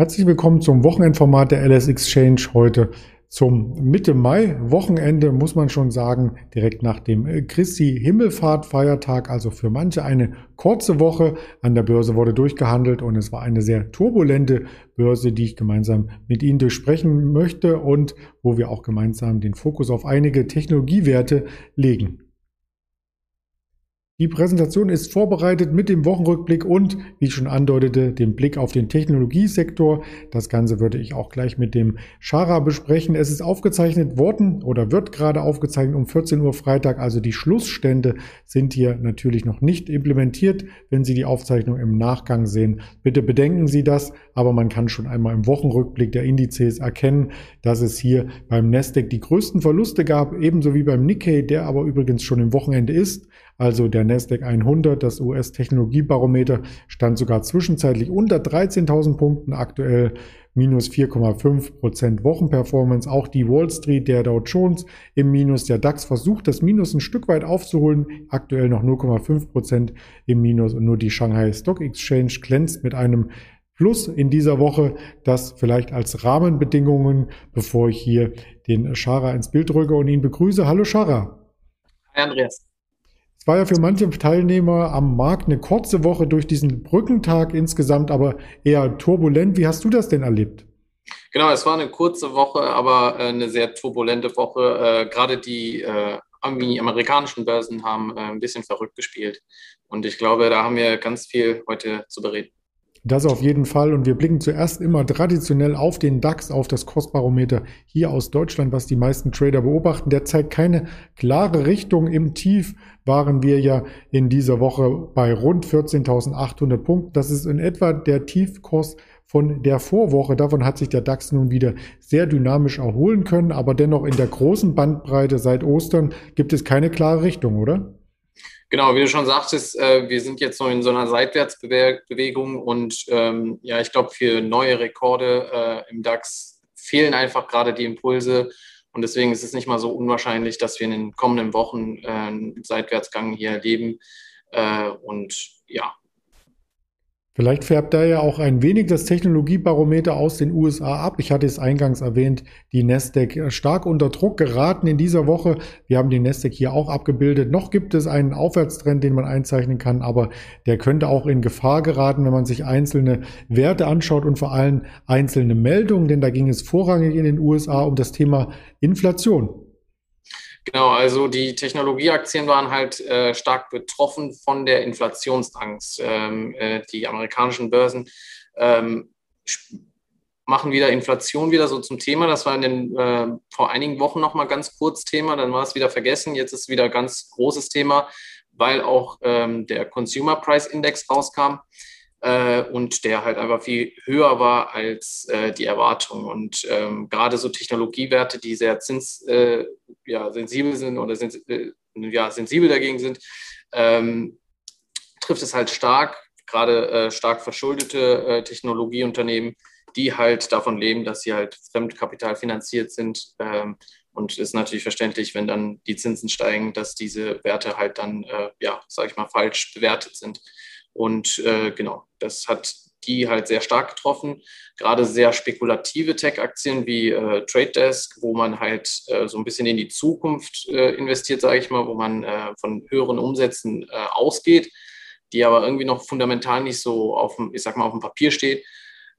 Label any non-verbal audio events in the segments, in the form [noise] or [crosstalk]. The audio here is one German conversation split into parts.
Herzlich willkommen zum Wochenendformat der LS Exchange heute zum Mitte Mai Wochenende muss man schon sagen, direkt nach dem Christi Himmelfahrt Feiertag, also für manche eine kurze Woche an der Börse wurde durchgehandelt und es war eine sehr turbulente Börse, die ich gemeinsam mit Ihnen durchsprechen möchte und wo wir auch gemeinsam den Fokus auf einige Technologiewerte legen. Die Präsentation ist vorbereitet mit dem Wochenrückblick und, wie ich schon andeutete, dem Blick auf den Technologiesektor. Das Ganze würde ich auch gleich mit dem Schara besprechen. Es ist aufgezeichnet worden oder wird gerade aufgezeichnet um 14 Uhr Freitag. Also die Schlussstände sind hier natürlich noch nicht implementiert. Wenn Sie die Aufzeichnung im Nachgang sehen, bitte bedenken Sie das. Aber man kann schon einmal im Wochenrückblick der Indizes erkennen, dass es hier beim Nasdaq die größten Verluste gab, ebenso wie beim Nikkei, der aber übrigens schon im Wochenende ist. Also der Nasdaq 100, das US-Technologiebarometer, stand sogar zwischenzeitlich unter 13.000 Punkten, aktuell minus 4,5 Prozent Wochenperformance. Auch die Wall Street, der Dow Jones im Minus. Der DAX versucht, das Minus ein Stück weit aufzuholen. Aktuell noch 0,5 Prozent im Minus und nur die Shanghai Stock Exchange glänzt mit einem Plus in dieser Woche. Das vielleicht als Rahmenbedingungen, bevor ich hier den Schara ins Bild drücke und ihn begrüße. Hallo Schara. Hi Andreas. Es war ja für manche Teilnehmer am Markt eine kurze Woche durch diesen Brückentag insgesamt, aber eher turbulent. Wie hast du das denn erlebt? Genau, es war eine kurze Woche, aber äh, eine sehr turbulente Woche. Äh, gerade die äh, amerikanischen Börsen haben ein bisschen verrückt gespielt. Und ich glaube, da haben wir ganz viel heute zu bereden. Das auf jeden Fall. Und wir blicken zuerst immer traditionell auf den DAX, auf das Kostbarometer hier aus Deutschland, was die meisten Trader beobachten. Der zeigt keine klare Richtung. Im Tief waren wir ja in dieser Woche bei rund 14.800 Punkten. Das ist in etwa der Tiefkurs von der Vorwoche. Davon hat sich der DAX nun wieder sehr dynamisch erholen können. Aber dennoch in der großen Bandbreite seit Ostern gibt es keine klare Richtung, oder? Genau, wie du schon sagtest, äh, wir sind jetzt noch in so einer Seitwärtsbewegung und ähm, ja, ich glaube, für neue Rekorde äh, im DAX fehlen einfach gerade die Impulse und deswegen ist es nicht mal so unwahrscheinlich, dass wir in den kommenden Wochen äh, einen Seitwärtsgang hier erleben. Äh, und ja, Vielleicht färbt da ja auch ein wenig das Technologiebarometer aus den USA ab. Ich hatte es eingangs erwähnt, die Nasdaq stark unter Druck geraten in dieser Woche. Wir haben die Nasdaq hier auch abgebildet. Noch gibt es einen Aufwärtstrend, den man einzeichnen kann, aber der könnte auch in Gefahr geraten, wenn man sich einzelne Werte anschaut und vor allem einzelne Meldungen, denn da ging es vorrangig in den USA um das Thema Inflation. Genau, also die Technologieaktien waren halt äh, stark betroffen von der Inflationsangst. Ähm, äh, die amerikanischen Börsen ähm, machen wieder Inflation wieder so zum Thema. Das war in den, äh, vor einigen Wochen noch mal ganz kurz Thema, dann war es wieder vergessen. Jetzt ist wieder ganz großes Thema, weil auch ähm, der Consumer Price Index rauskam äh, und der halt einfach viel höher war als äh, die Erwartung. Und ähm, gerade so Technologiewerte, die sehr zins, äh, ja, sensibel sind oder sens äh, ja, sensibel dagegen sind, ähm, trifft es halt stark, gerade äh, stark verschuldete äh, Technologieunternehmen, die halt davon leben, dass sie halt Fremdkapital finanziert sind. Ähm, und es ist natürlich verständlich, wenn dann die Zinsen steigen, dass diese Werte halt dann, ja, sage ich mal, falsch bewertet sind. Und äh, genau, das hat die halt sehr stark getroffen. Gerade sehr spekulative Tech-Aktien wie äh, Trade Desk, wo man halt äh, so ein bisschen in die Zukunft äh, investiert, sage ich mal, wo man äh, von höheren Umsätzen äh, ausgeht, die aber irgendwie noch fundamental nicht so auf dem, ich sag mal, auf dem Papier steht.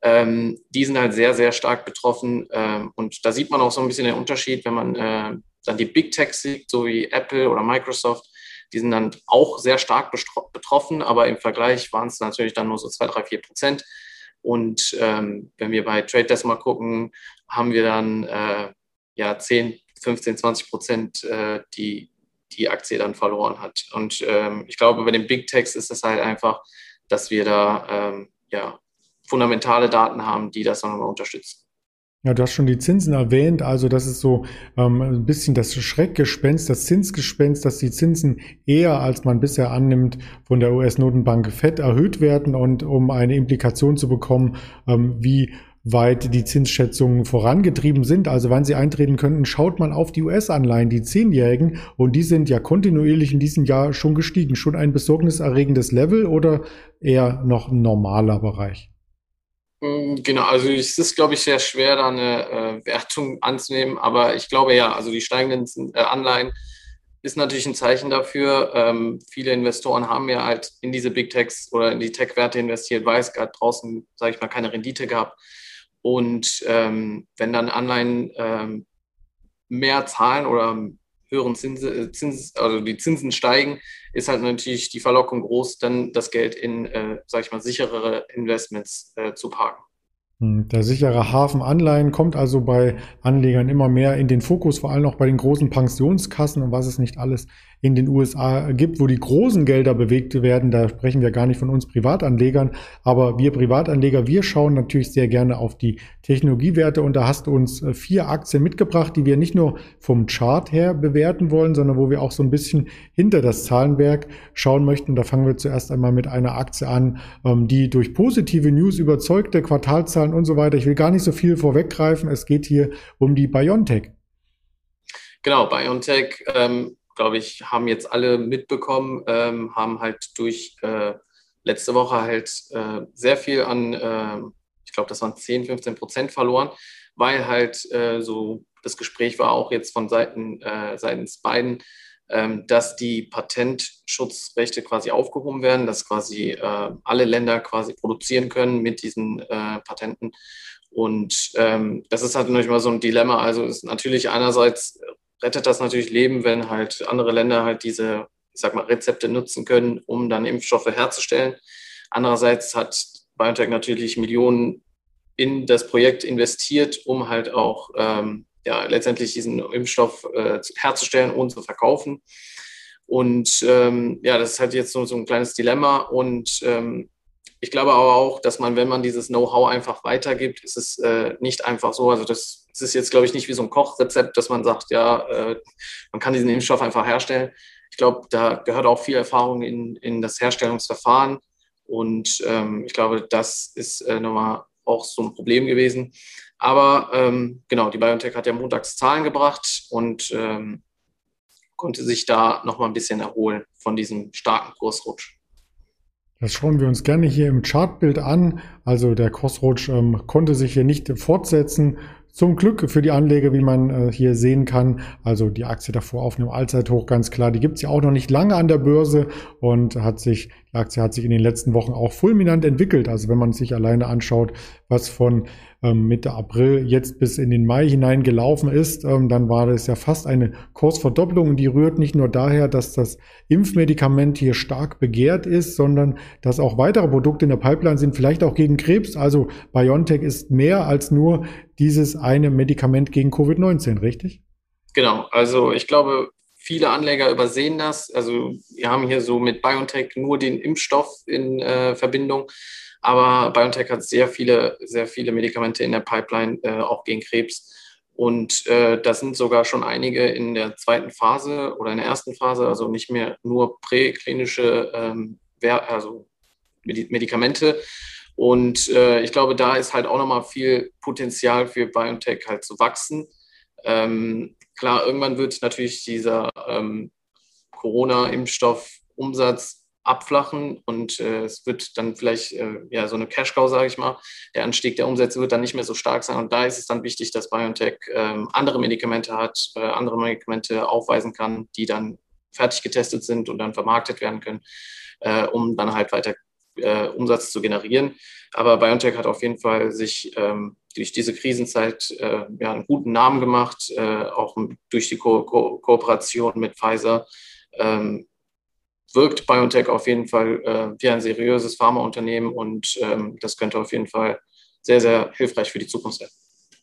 Ähm, die sind halt sehr, sehr stark betroffen. Ähm, und da sieht man auch so ein bisschen den Unterschied, wenn man äh, dann die Big Techs sieht, so wie Apple oder Microsoft, die sind dann auch sehr stark betroffen, aber im Vergleich waren es natürlich dann nur so zwei, drei, vier Prozent. Und ähm, wenn wir bei Trade Desk mal gucken, haben wir dann äh, ja 10, 15, 20 Prozent, äh, die die Aktie dann verloren hat. Und ähm, ich glaube, bei den Big Techs ist es halt einfach, dass wir da ähm, ja, fundamentale Daten haben, die das nochmal unterstützen. Ja, du hast schon die Zinsen erwähnt. Also das ist so ähm, ein bisschen das Schreckgespenst, das Zinsgespenst, dass die Zinsen eher, als man bisher annimmt, von der US-Notenbank FED erhöht werden. Und um eine Implikation zu bekommen, ähm, wie weit die Zinsschätzungen vorangetrieben sind, also wann sie eintreten könnten, schaut man auf die US-Anleihen, die Zehnjährigen, und die sind ja kontinuierlich in diesem Jahr schon gestiegen. Schon ein besorgniserregendes Level oder eher noch ein normaler Bereich? Mm, genau, also es ist, glaube ich, sehr schwer, da eine äh, Wertung anzunehmen, aber ich glaube ja, also die steigenden äh, Anleihen ist natürlich ein Zeichen dafür. Ähm, viele Investoren haben ja halt in diese Big Techs oder in die Tech-Werte investiert, weil es gerade draußen, sage ich mal, keine Rendite gab. Und ähm, wenn dann Anleihen ähm, mehr zahlen oder höheren Zinsen, äh, Zins, also die Zinsen steigen, ist halt natürlich die Verlockung groß, dann das Geld in, äh, sag ich mal, sicherere Investments äh, zu parken. Hm, der sichere Hafen Anleihen kommt also bei Anlegern immer mehr in den Fokus, vor allem auch bei den großen Pensionskassen und was es nicht alles in den USA gibt, wo die großen Gelder bewegt werden. Da sprechen wir gar nicht von uns Privatanlegern, aber wir Privatanleger, wir schauen natürlich sehr gerne auf die Technologiewerte und da hast du uns äh, vier Aktien mitgebracht, die wir nicht nur vom Chart her bewerten wollen, sondern wo wir auch so ein bisschen hinter das Zahlenwerk schauen möchten. Da fangen wir zuerst einmal mit einer Aktie an, ähm, die durch positive News überzeugte Quartalzahlen und so weiter. Ich will gar nicht so viel vorweggreifen. Es geht hier um die BioNTech. Genau, BioNTech ähm, glaube ich, haben jetzt alle mitbekommen, ähm, haben halt durch äh, letzte Woche halt äh, sehr viel an, äh, ich glaube, das waren 10, 15 Prozent verloren, weil halt äh, so das Gespräch war auch jetzt von Seiten äh, seitens beiden, dass die Patentschutzrechte quasi aufgehoben werden, dass quasi äh, alle Länder quasi produzieren können mit diesen Patenten. Und ähm, das ist halt natürlich mal so ein Dilemma. Also ist natürlich einerseits rettet das natürlich Leben, wenn halt andere Länder halt diese, ich sag mal, Rezepte nutzen können, um dann Impfstoffe herzustellen. Andererseits hat BioNTech natürlich Millionen in das Projekt investiert, um halt auch ähm, ja, letztendlich diesen Impfstoff äh, herzustellen und zu verkaufen. Und ähm, ja, das ist halt jetzt so, so ein kleines Dilemma. Und ähm, ich glaube aber auch, dass man, wenn man dieses Know-how einfach weitergibt, ist es äh, nicht einfach so. Also das, das ist jetzt, glaube ich, nicht wie so ein Kochrezept, dass man sagt, ja, äh, man kann diesen Impfstoff einfach herstellen. Ich glaube, da gehört auch viel Erfahrung in, in das Herstellungsverfahren. Und ähm, ich glaube, das ist äh, nochmal auch so ein Problem gewesen. Aber ähm, genau, die BioNTech hat ja montags Zahlen gebracht und ähm, konnte sich da nochmal ein bisschen erholen von diesem starken Kursrutsch. Das schauen wir uns gerne hier im Chartbild an. Also der Crossroach ähm, konnte sich hier nicht fortsetzen. Zum Glück für die Anleger, wie man äh, hier sehen kann. Also die Aktie davor auf einem Allzeithoch, ganz klar. Die gibt's ja auch noch nicht lange an der Börse und hat sich, die Aktie hat sich in den letzten Wochen auch fulminant entwickelt. Also wenn man sich alleine anschaut, was von ähm, Mitte April jetzt bis in den Mai hinein gelaufen ist, ähm, dann war das ja fast eine Kursverdopplung. Und die rührt nicht nur daher, dass das Impfmedikament hier stark begehrt ist, sondern dass auch weitere Produkte in der Pipeline sind, vielleicht auch gegen Krebs. Also BioNTech ist mehr als nur dieses eine Medikament gegen Covid-19, richtig? Genau, also ich glaube, viele Anleger übersehen das. Also wir haben hier so mit BioNTech nur den Impfstoff in äh, Verbindung. Aber BioNTech hat sehr viele, sehr viele Medikamente in der Pipeline, äh, auch gegen Krebs. Und äh, da sind sogar schon einige in der zweiten Phase oder in der ersten Phase, also nicht mehr nur präklinische ähm, also Medikamente. Und äh, ich glaube, da ist halt auch nochmal viel Potenzial für BioNTech halt zu wachsen. Ähm, klar, irgendwann wird natürlich dieser ähm, Corona-Impfstoff-Umsatz abflachen und äh, es wird dann vielleicht äh, ja so eine Cash-Cow, sage ich mal. Der Anstieg der Umsätze wird dann nicht mehr so stark sein und da ist es dann wichtig, dass BioNTech äh, andere Medikamente hat, äh, andere Medikamente aufweisen kann, die dann fertig getestet sind und dann vermarktet werden können, äh, um dann halt weiter äh, Umsatz zu generieren. Aber BioNTech hat auf jeden Fall sich ähm, durch diese Krisenzeit ja, einen guten Namen gemacht, auch durch die Ko Ko Kooperation mit Pfizer. Ähm, wirkt BioNTech auf jeden Fall äh, wie ein seriöses Pharmaunternehmen und ähm, das könnte auf jeden Fall sehr, sehr hilfreich für die Zukunft sein.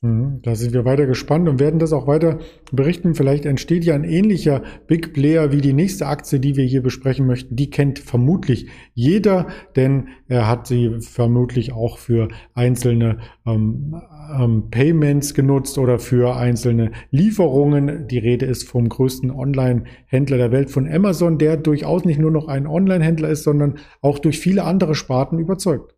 Mhm, da sind wir weiter gespannt und werden das auch weiter berichten. Vielleicht entsteht ja ein ähnlicher Big Player wie die nächste Aktie, die wir hier besprechen möchten. Die kennt vermutlich jeder, denn er hat sie vermutlich auch für einzelne ähm, ähm, Payments genutzt oder für einzelne Lieferungen. Die Rede ist vom größten Online-Händler der Welt, von Amazon, der durchaus nicht nur noch ein Online-Händler ist, sondern auch durch viele andere Sparten überzeugt.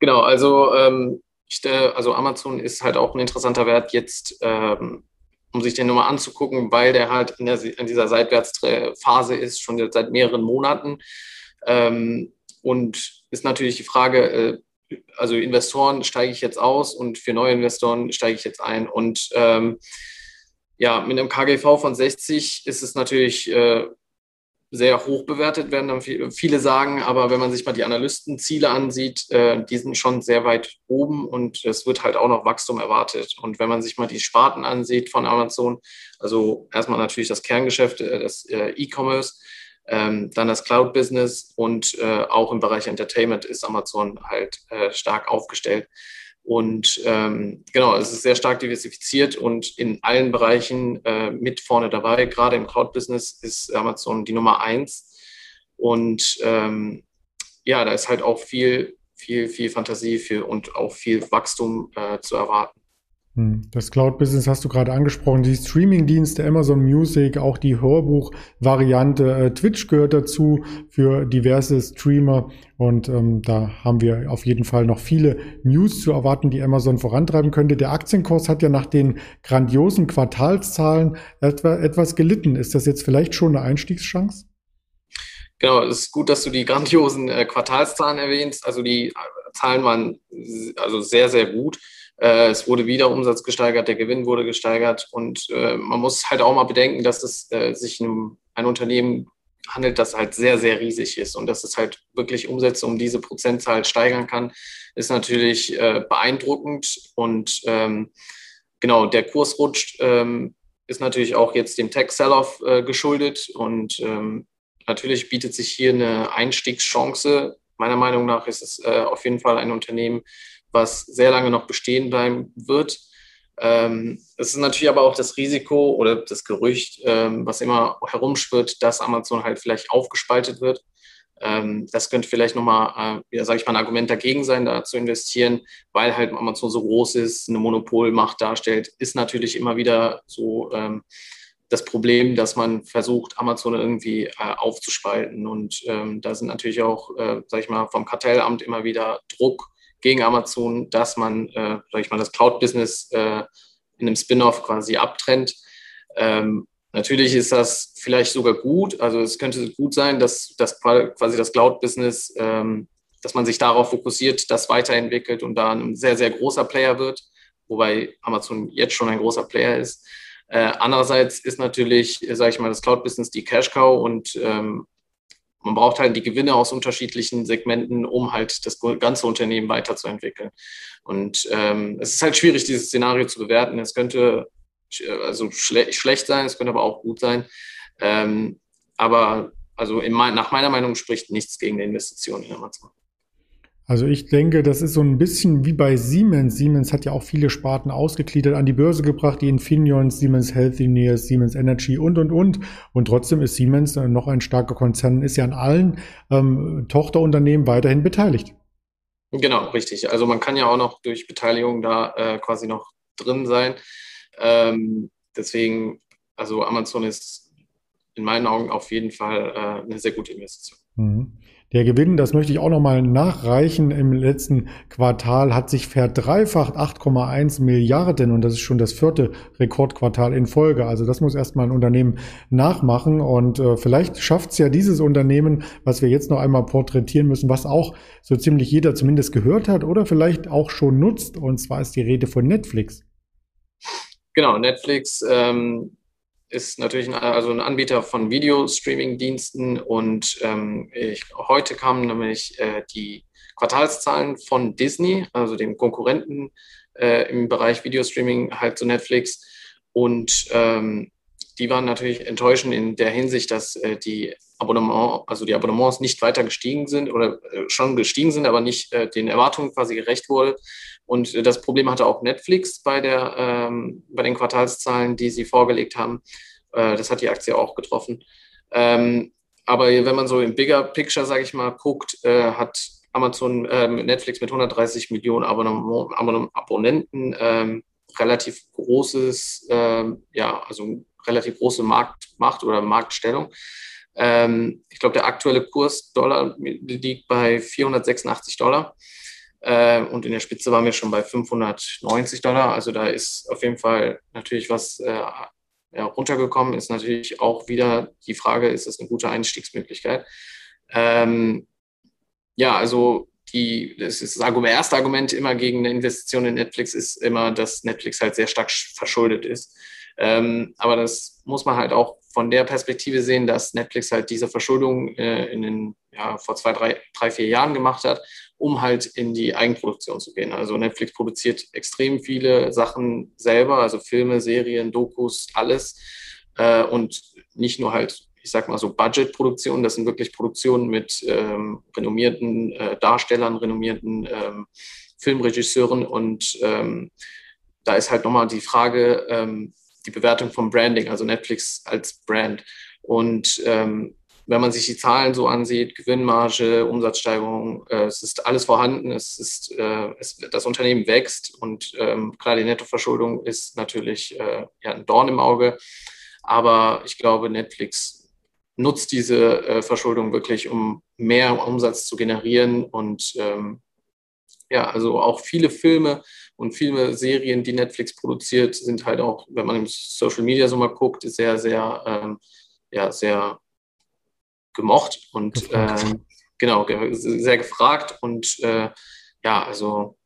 Genau, also ähm ich, also Amazon ist halt auch ein interessanter Wert jetzt, ähm, um sich den nur mal anzugucken, weil der halt in, der, in dieser Seitwärtsphase ist, schon seit mehreren Monaten. Ähm, und ist natürlich die Frage, äh, also Investoren steige ich jetzt aus und für neue Investoren steige ich jetzt ein. Und ähm, ja, mit einem KGV von 60 ist es natürlich äh, sehr hoch bewertet, werden dann viele sagen. Aber wenn man sich mal die Analystenziele ansieht, äh, die sind schon sehr weit oben und es wird halt auch noch Wachstum erwartet. Und wenn man sich mal die Sparten ansieht von Amazon, also erstmal natürlich das Kerngeschäft, äh, das äh, E-Commerce, ähm, dann das Cloud-Business und auch im Bereich Entertainment ist Amazon halt stark aufgestellt. Und ähm, genau, es ist sehr stark diversifiziert und in allen Bereichen äh, mit vorne dabei. Gerade im Cloud-Business ist Amazon die Nummer eins. Und ähm, ja, da ist halt auch viel, viel, viel Fantasie für und auch viel Wachstum äh, zu erwarten. Hm, das Cloud-Business hast du gerade angesprochen, die Streaming-Dienste, Amazon Music, auch die Hörbuch-Variante, äh, Twitch gehört dazu für diverse Streamer und ähm, da haben wir auf jeden Fall noch viele News zu erwarten, die Amazon vorantreiben könnte. Der Aktienkurs hat ja nach den grandiosen Quartalszahlen etwa, etwas gelitten. Ist das jetzt vielleicht schon eine Einstiegschance? Genau, es ist gut, dass du die grandiosen äh, Quartalszahlen erwähnst. Also die äh, Zahlen waren also sehr, sehr gut. Äh, es wurde wieder Umsatz gesteigert, der Gewinn wurde gesteigert und äh, man muss halt auch mal bedenken, dass es äh, sich um ein Unternehmen handelt, das halt sehr, sehr riesig ist und dass es halt wirklich Umsätze um diese Prozentzahl steigern kann, ist natürlich beeindruckend und ähm, genau, der Kurs rutscht, ähm, ist natürlich auch jetzt dem Tech-Sell-Off geschuldet und ähm, natürlich bietet sich hier eine Einstiegschance. Meiner Meinung nach ist es auf jeden Fall ein Unternehmen, was sehr lange noch bestehen bleiben wird. Ähm, es ist natürlich aber auch das Risiko oder das Gerücht, ähm, was immer herumschwirrt, dass Amazon halt vielleicht aufgespaltet wird. Ähm, das könnte vielleicht nochmal, äh, ja, sage ich mal, ein Argument dagegen sein, da zu investieren, weil halt Amazon so groß ist, eine Monopolmacht darstellt, ist natürlich immer wieder so ähm, das Problem, dass man versucht, Amazon irgendwie äh, aufzuspalten. Und ähm, da sind natürlich auch, äh, sage ich mal, vom Kartellamt immer wieder Druck gegen Amazon, dass man, äh, sag ich mal, das Cloud-Business äh, in einem Spin-off quasi abtrennt. Ähm, natürlich ist das vielleicht sogar gut. Also es könnte gut sein, dass, dass quasi das Cloud-Business, ähm, dass man sich darauf fokussiert, das weiterentwickelt und da ein sehr, sehr großer Player wird, wobei Amazon jetzt schon ein großer Player ist. Äh, andererseits ist natürlich, sage ich mal, das Cloud-Business die Cash-Cow und ähm, man braucht halt die Gewinne aus unterschiedlichen Segmenten, um halt das ganze Unternehmen weiterzuentwickeln. Und ähm, es ist halt schwierig, dieses Szenario zu bewerten. Es könnte also schle schlecht sein, es könnte aber auch gut sein. Ähm, aber also in, nach meiner Meinung spricht nichts gegen die Investition in Amazon. Also ich denke, das ist so ein bisschen wie bei Siemens. Siemens hat ja auch viele Sparten ausgegliedert, an die Börse gebracht, die Infineons, Siemens Healthineers, Siemens Energy und, und, und. Und trotzdem ist Siemens noch ein starker Konzern, ist ja an allen ähm, Tochterunternehmen weiterhin beteiligt. Genau, richtig. Also man kann ja auch noch durch Beteiligung da äh, quasi noch drin sein. Ähm, deswegen, also Amazon ist in meinen Augen auf jeden Fall äh, eine sehr gute Investition. Mhm. Der Gewinn, das möchte ich auch nochmal nachreichen, im letzten Quartal hat sich verdreifacht 8,1 Milliarden und das ist schon das vierte Rekordquartal in Folge. Also das muss erstmal ein Unternehmen nachmachen und äh, vielleicht schafft es ja dieses Unternehmen, was wir jetzt noch einmal porträtieren müssen, was auch so ziemlich jeder zumindest gehört hat oder vielleicht auch schon nutzt und zwar ist die Rede von Netflix. Genau, Netflix ähm ist natürlich ein, also ein Anbieter von Videostreaming-Diensten und ähm, ich, heute kamen nämlich äh, die Quartalszahlen von Disney, also dem Konkurrenten äh, im Bereich Videostreaming halt zu Netflix und ähm, die waren natürlich enttäuschend in der Hinsicht, dass äh, die Abonnement, also die Abonnements nicht weiter gestiegen sind oder äh, schon gestiegen sind, aber nicht äh, den Erwartungen quasi gerecht wurde. Und äh, das Problem hatte auch Netflix bei, der, ähm, bei den Quartalszahlen, die sie vorgelegt haben. Äh, das hat die Aktie auch getroffen. Ähm, aber wenn man so im Bigger Picture, sage ich mal, guckt, äh, hat Amazon, äh, Netflix mit 130 Millionen Abonnem Abonnenten ähm, relativ großes, ähm, ja, also relativ große Marktmacht oder Marktstellung. Ähm, ich glaube, der aktuelle Kurs Dollar liegt bei 486 Dollar. Äh, und in der Spitze waren wir schon bei 590 Dollar. Also da ist auf jeden Fall natürlich was äh, ja, runtergekommen. Ist natürlich auch wieder die Frage, ist das eine gute Einstiegsmöglichkeit? Ähm, ja, also die, das, ist das Argument, erste Argument immer gegen eine Investition in Netflix ist immer, dass Netflix halt sehr stark verschuldet ist. Ähm, aber das muss man halt auch von der Perspektive sehen, dass Netflix halt diese Verschuldung äh, in den, ja, vor zwei, drei, drei, vier Jahren gemacht hat, um halt in die Eigenproduktion zu gehen. Also Netflix produziert extrem viele Sachen selber, also Filme, Serien, Dokus, alles. Äh, und nicht nur halt ich sag mal so Budget-Produktionen, das sind wirklich Produktionen mit ähm, renommierten äh, Darstellern, renommierten ähm, Filmregisseuren und ähm, da ist halt nochmal die Frage, ähm, die Bewertung vom Branding, also Netflix als Brand. Und ähm, wenn man sich die Zahlen so ansieht, Gewinnmarge, Umsatzsteigerung, äh, es ist alles vorhanden, es ist, äh, es, das Unternehmen wächst und ähm, klar, die Nettoverschuldung ist natürlich äh, ja, ein Dorn im Auge. Aber ich glaube, Netflix nutzt diese äh, Verschuldung wirklich, um mehr Umsatz zu generieren. Und ähm, ja, also auch viele Filme und viele Serien, die Netflix produziert, sind halt auch, wenn man im Social Media so mal guckt, sehr, sehr, ähm, ja, sehr gemocht und äh, genau, sehr gefragt. Und äh, ja, also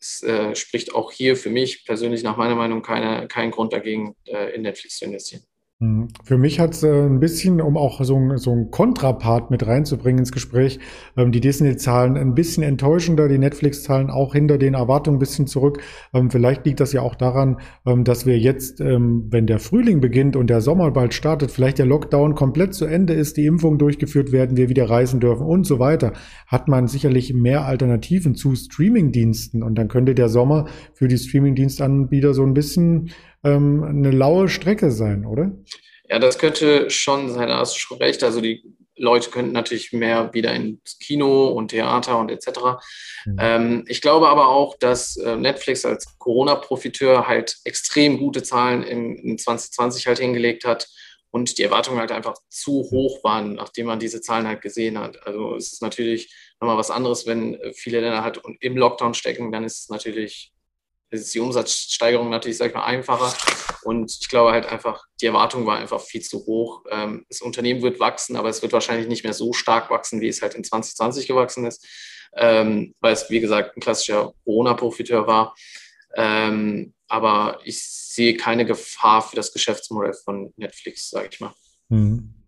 es äh, spricht auch hier für mich persönlich nach meiner Meinung keine, keinen Grund dagegen, äh, in Netflix zu investieren. Hm. Für mich hat es äh, ein bisschen, um auch so so ein Kontrapart mit reinzubringen ins Gespräch, ähm, die Disney-Zahlen ein bisschen enttäuschender, die Netflix-Zahlen auch hinter den Erwartungen ein bisschen zurück. Ähm, vielleicht liegt das ja auch daran, ähm, dass wir jetzt, wenn der Frühling beginnt und der Sommer bald startet, vielleicht der Lockdown komplett zu Ende ist, die Impfungen durchgeführt werden, wir wieder reisen dürfen und so weiter, hat man sicherlich mehr Alternativen zu Streaming-Diensten und dann könnte der Sommer für die Streaming-Dienstanbieter so ein bisschen ähm, eine laue Strecke sein, oder? Ja, das könnte schon sein, da hast du schon recht. Also die Leute könnten natürlich mehr wieder ins Kino und Theater und etc. Mhm. Ähm, ich glaube aber auch, dass äh, Netflix als Corona-Profiteur halt extrem gute Zahlen im, in 2020 halt hingelegt hat und die Erwartungen halt einfach zu hoch waren, nachdem man diese Zahlen halt gesehen hat. Also es ist natürlich nochmal was anderes, wenn viele Länder halt im Lockdown stecken, dann ist es natürlich ist die Umsatzsteigerung natürlich, sag ich mal, einfacher. Und ich glaube halt einfach, die Erwartung war einfach viel zu hoch. Ähm, das Unternehmen wird wachsen, aber es wird wahrscheinlich nicht mehr so stark wachsen, wie es halt in 2020 gewachsen ist, ähm, weil es, wie gesagt, ein klassischer Corona-Profiteur war. Ähm, aber ich sehe keine Gefahr für das Geschäftsmodell von Netflix, sage ich mal. Mhm.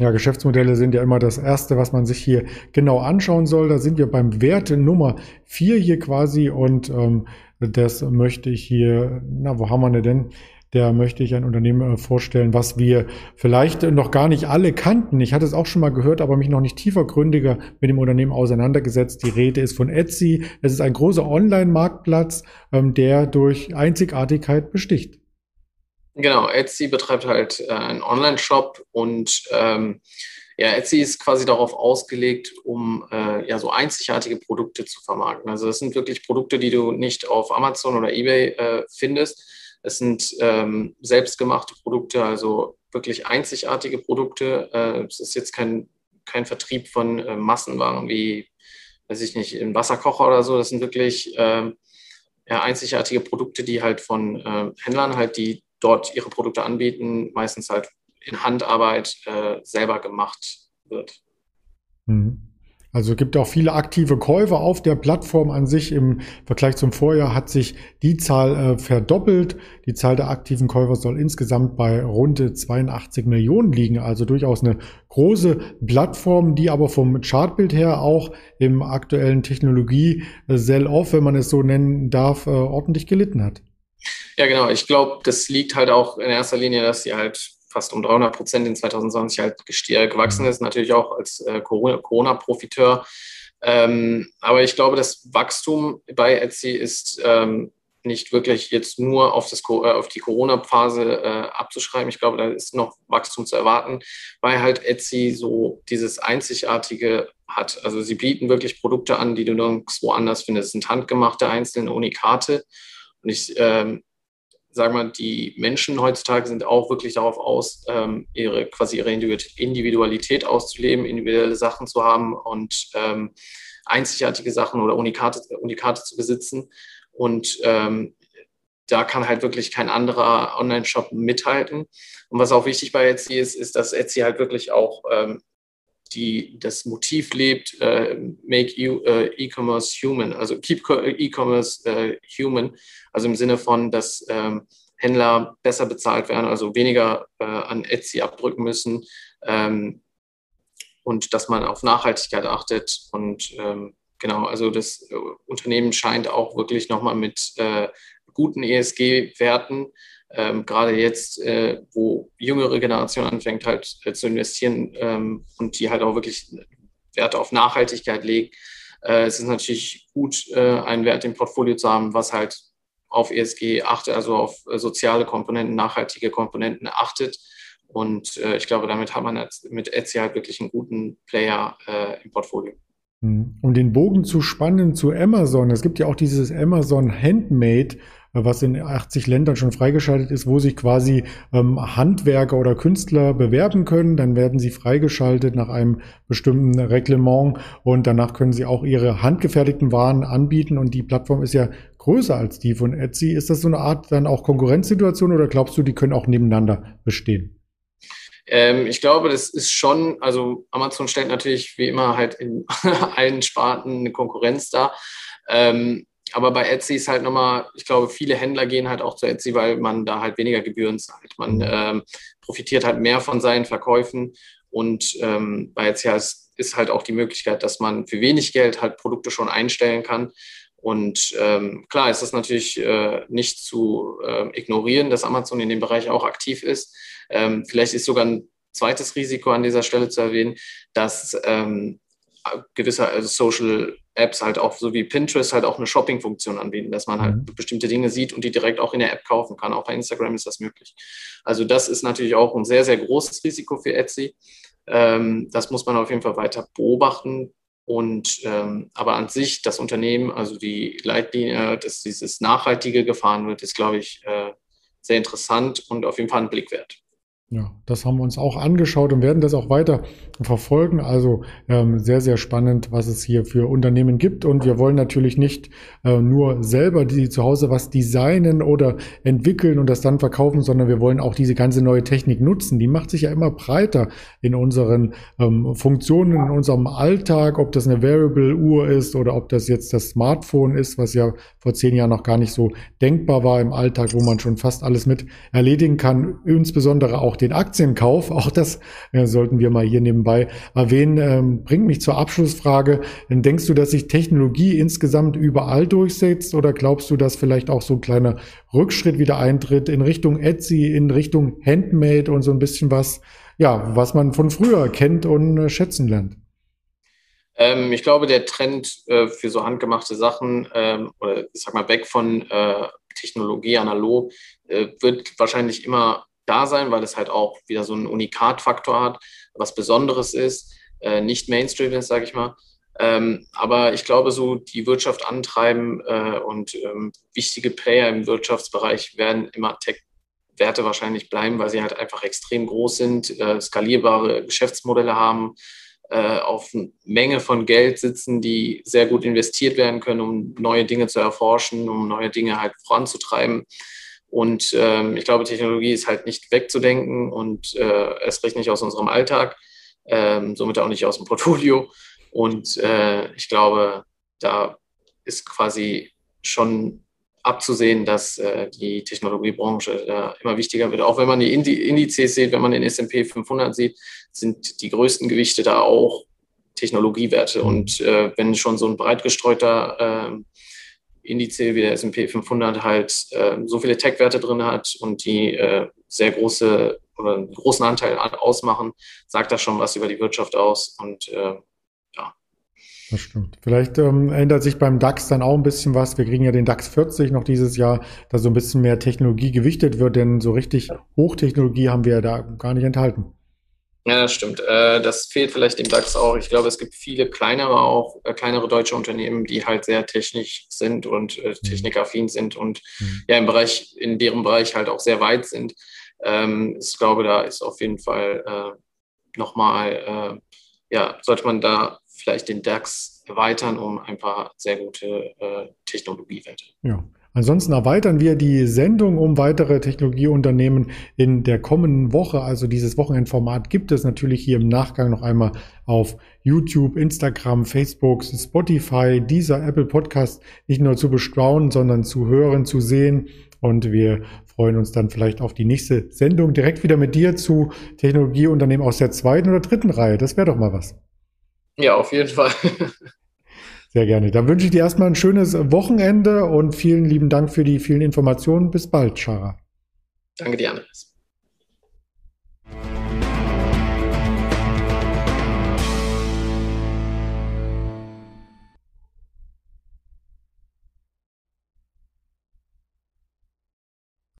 Ja, Geschäftsmodelle sind ja immer das Erste, was man sich hier genau anschauen soll. Da sind wir beim Wert Nummer vier hier quasi und ähm, das möchte ich hier, na, wo haben wir denn? Der möchte ich ein Unternehmen äh, vorstellen, was wir vielleicht noch gar nicht alle kannten. Ich hatte es auch schon mal gehört, aber mich noch nicht tiefergründiger mit dem Unternehmen auseinandergesetzt. Die Rede ist von Etsy. Es ist ein großer Online-Marktplatz, ähm, der durch Einzigartigkeit besticht. Genau, Etsy betreibt halt äh, einen Online-Shop und ähm, ja, Etsy ist quasi darauf ausgelegt, um äh, ja so einzigartige Produkte zu vermarkten. Also das sind wirklich Produkte, die du nicht auf Amazon oder eBay äh, findest. Es sind ähm, selbstgemachte Produkte, also wirklich einzigartige Produkte. Äh, es ist jetzt kein, kein Vertrieb von äh, Massenwaren wie, weiß ich nicht, ein Wasserkocher oder so. Das sind wirklich ähm, ja, einzigartige Produkte, die halt von äh, Händlern halt, die dort ihre Produkte anbieten, meistens halt in Handarbeit äh, selber gemacht wird. Mhm. Also gibt auch viele aktive Käufer auf der Plattform an sich. Im Vergleich zum Vorjahr hat sich die Zahl äh, verdoppelt. Die Zahl der aktiven Käufer soll insgesamt bei rund 82 Millionen liegen. Also durchaus eine große Plattform, die aber vom Chartbild her auch im aktuellen Technologie-Sell-Off, wenn man es so nennen darf, äh, ordentlich gelitten hat. Ja, genau. Ich glaube, das liegt halt auch in erster Linie, dass sie halt fast um 300 Prozent in 2020 halt gewachsen ist, natürlich auch als äh, Corona-Profiteur. Ähm, aber ich glaube, das Wachstum bei Etsy ist ähm, nicht wirklich jetzt nur auf, das, äh, auf die Corona-Phase äh, abzuschreiben. Ich glaube, da ist noch Wachstum zu erwarten, weil halt Etsy so dieses Einzigartige hat. Also sie bieten wirklich Produkte an, die du nirgendwo anders findest. Es sind handgemachte einzelne Unikate. Und ich ähm, sage mal, die Menschen heutzutage sind auch wirklich darauf aus, ähm, ihre quasi ihre Individualität auszuleben, individuelle Sachen zu haben und ähm, einzigartige Sachen oder Unikate, Unikate zu besitzen. Und ähm, da kann halt wirklich kein anderer Online-Shop mithalten. Und was auch wichtig bei Etsy ist, ist, dass Etsy halt wirklich auch ähm, die das Motiv lebt, äh, make äh, E-Commerce human, also keep E-Commerce äh, human, also im Sinne von, dass ähm, Händler besser bezahlt werden, also weniger an Etsy abdrücken müssen ähm, und dass man auf Nachhaltigkeit achtet und ähm, genau, also das Unternehmen scheint auch wirklich nochmal mit äh, guten ESG-Werten ähm, gerade jetzt, äh, wo jüngere Generation anfängt halt äh, zu investieren ähm, und die halt auch wirklich Werte auf Nachhaltigkeit legt, äh, es ist natürlich gut, äh, einen Wert im Portfolio zu haben, was halt auf ESG achtet, also auf äh, soziale Komponenten, nachhaltige Komponenten achtet. Und äh, ich glaube, damit hat man mit Etsy halt wirklich einen guten Player im Portfolio. Hm. Um den Bogen zu spannen zu Amazon, es gibt ja auch dieses Amazon Handmade was in 80 Ländern schon freigeschaltet ist, wo sich quasi ähm, Handwerker oder Künstler bewerben können. Dann werden sie freigeschaltet nach einem bestimmten Reglement und danach können sie auch ihre handgefertigten Waren anbieten. Und die Plattform ist ja größer als die von Etsy. Ist das so eine Art dann auch Konkurrenzsituation oder glaubst du, die können auch nebeneinander bestehen? Ähm, ich glaube, das ist schon, also Amazon stellt natürlich wie immer halt in [laughs] allen Sparten eine Konkurrenz dar. Ähm, aber bei Etsy ist halt nochmal, ich glaube, viele Händler gehen halt auch zu Etsy, weil man da halt weniger Gebühren zahlt. Man mhm. ähm, profitiert halt mehr von seinen Verkäufen und ähm, bei Etsy ist, ist halt auch die Möglichkeit, dass man für wenig Geld halt Produkte schon einstellen kann. Und ähm, klar ist das natürlich äh, nicht zu äh, ignorieren, dass Amazon in dem Bereich auch aktiv ist. Ähm, vielleicht ist sogar ein zweites Risiko an dieser Stelle zu erwähnen, dass ähm, gewisse also Social Apps halt auch, so wie Pinterest, halt auch eine Shopping-Funktion anbieten, dass man halt mhm. bestimmte Dinge sieht und die direkt auch in der App kaufen kann. Auch bei Instagram ist das möglich. Also das ist natürlich auch ein sehr, sehr großes Risiko für Etsy. Ähm, das muss man auf jeden Fall weiter beobachten. Und ähm, aber an sich das Unternehmen, also die Leitlinie, dass dieses Nachhaltige gefahren wird, ist, glaube ich, äh, sehr interessant und auf jeden Fall ein Blick wert. Ja, das haben wir uns auch angeschaut und werden das auch weiter verfolgen. Also ähm, sehr, sehr spannend, was es hier für Unternehmen gibt. Und wir wollen natürlich nicht äh, nur selber die zu Hause was designen oder entwickeln und das dann verkaufen, sondern wir wollen auch diese ganze neue Technik nutzen. Die macht sich ja immer breiter in unseren ähm, Funktionen, in unserem Alltag, ob das eine Variable-Uhr ist oder ob das jetzt das Smartphone ist, was ja vor zehn Jahren noch gar nicht so denkbar war im Alltag, wo man schon fast alles mit erledigen kann, insbesondere auch den Aktienkauf. Auch das äh, sollten wir mal hier nebenbei erwähnen. Ähm, bringt mich zur Abschlussfrage. Denkst du, dass sich Technologie insgesamt überall durchsetzt oder glaubst du, dass vielleicht auch so ein kleiner Rückschritt wieder eintritt in Richtung Etsy, in Richtung Handmade und so ein bisschen was, ja, was man von früher kennt und äh, schätzen lernt? Ähm, ich glaube, der Trend äh, für so handgemachte Sachen ähm, oder ich sag mal weg von äh, Technologie analog äh, wird wahrscheinlich immer da sein, weil es halt auch wieder so einen Unikatfaktor hat, was Besonderes ist, äh, nicht Mainstream ist, sage ich mal. Ähm, aber ich glaube, so die Wirtschaft antreiben äh, und ähm, wichtige Player im Wirtschaftsbereich werden immer Tech-Werte wahrscheinlich bleiben, weil sie halt einfach extrem groß sind, äh, skalierbare Geschäftsmodelle haben, äh, auf Menge von Geld sitzen, die sehr gut investiert werden können, um neue Dinge zu erforschen, um neue Dinge halt voranzutreiben. Und ähm, ich glaube, Technologie ist halt nicht wegzudenken und äh, erst recht nicht aus unserem Alltag, ähm, somit auch nicht aus dem Portfolio. Und äh, ich glaube, da ist quasi schon abzusehen, dass äh, die Technologiebranche da immer wichtiger wird. Auch wenn man die Indizes sieht, wenn man den S&P 500 sieht, sind die größten Gewichte da auch Technologiewerte. Und äh, wenn schon so ein breit gestreuter äh, Indice wie der S&P 500 halt äh, so viele Tech-Werte drin hat und die äh, sehr große oder einen großen Anteil ausmachen, sagt das schon was über die Wirtschaft aus und äh, ja. Das stimmt. Vielleicht ähm, ändert sich beim DAX dann auch ein bisschen was. Wir kriegen ja den DAX 40 noch dieses Jahr, da so ein bisschen mehr Technologie gewichtet wird, denn so richtig Hochtechnologie haben wir ja da gar nicht enthalten. Ja, das stimmt. Äh, das fehlt vielleicht dem DAX auch. Ich glaube, es gibt viele kleinere auch, äh, kleinere deutsche Unternehmen, die halt sehr technisch sind und äh, mhm. technikaffin sind und mhm. ja im Bereich, in deren Bereich halt auch sehr weit sind. Ähm, ich glaube, da ist auf jeden Fall nochmal, ja, sollte man da vielleicht den DAX erweitern um ein paar sehr gute Technologiewerte. Ja, Ansonsten erweitern wir die Sendung um weitere Technologieunternehmen in der kommenden Woche. Also dieses Wochenendformat gibt es natürlich hier im Nachgang noch einmal auf YouTube, Instagram, Facebook, Spotify, dieser Apple Podcast nicht nur zu bestaunen, sondern zu hören, zu sehen. Und wir freuen uns dann vielleicht auf die nächste Sendung direkt wieder mit dir zu Technologieunternehmen aus der zweiten oder dritten Reihe. Das wäre doch mal was. Ja, auf jeden Fall. [laughs] Sehr gerne. Dann wünsche ich dir erstmal ein schönes Wochenende und vielen lieben Dank für die vielen Informationen. Bis bald, Schara. Danke dir, Andreas.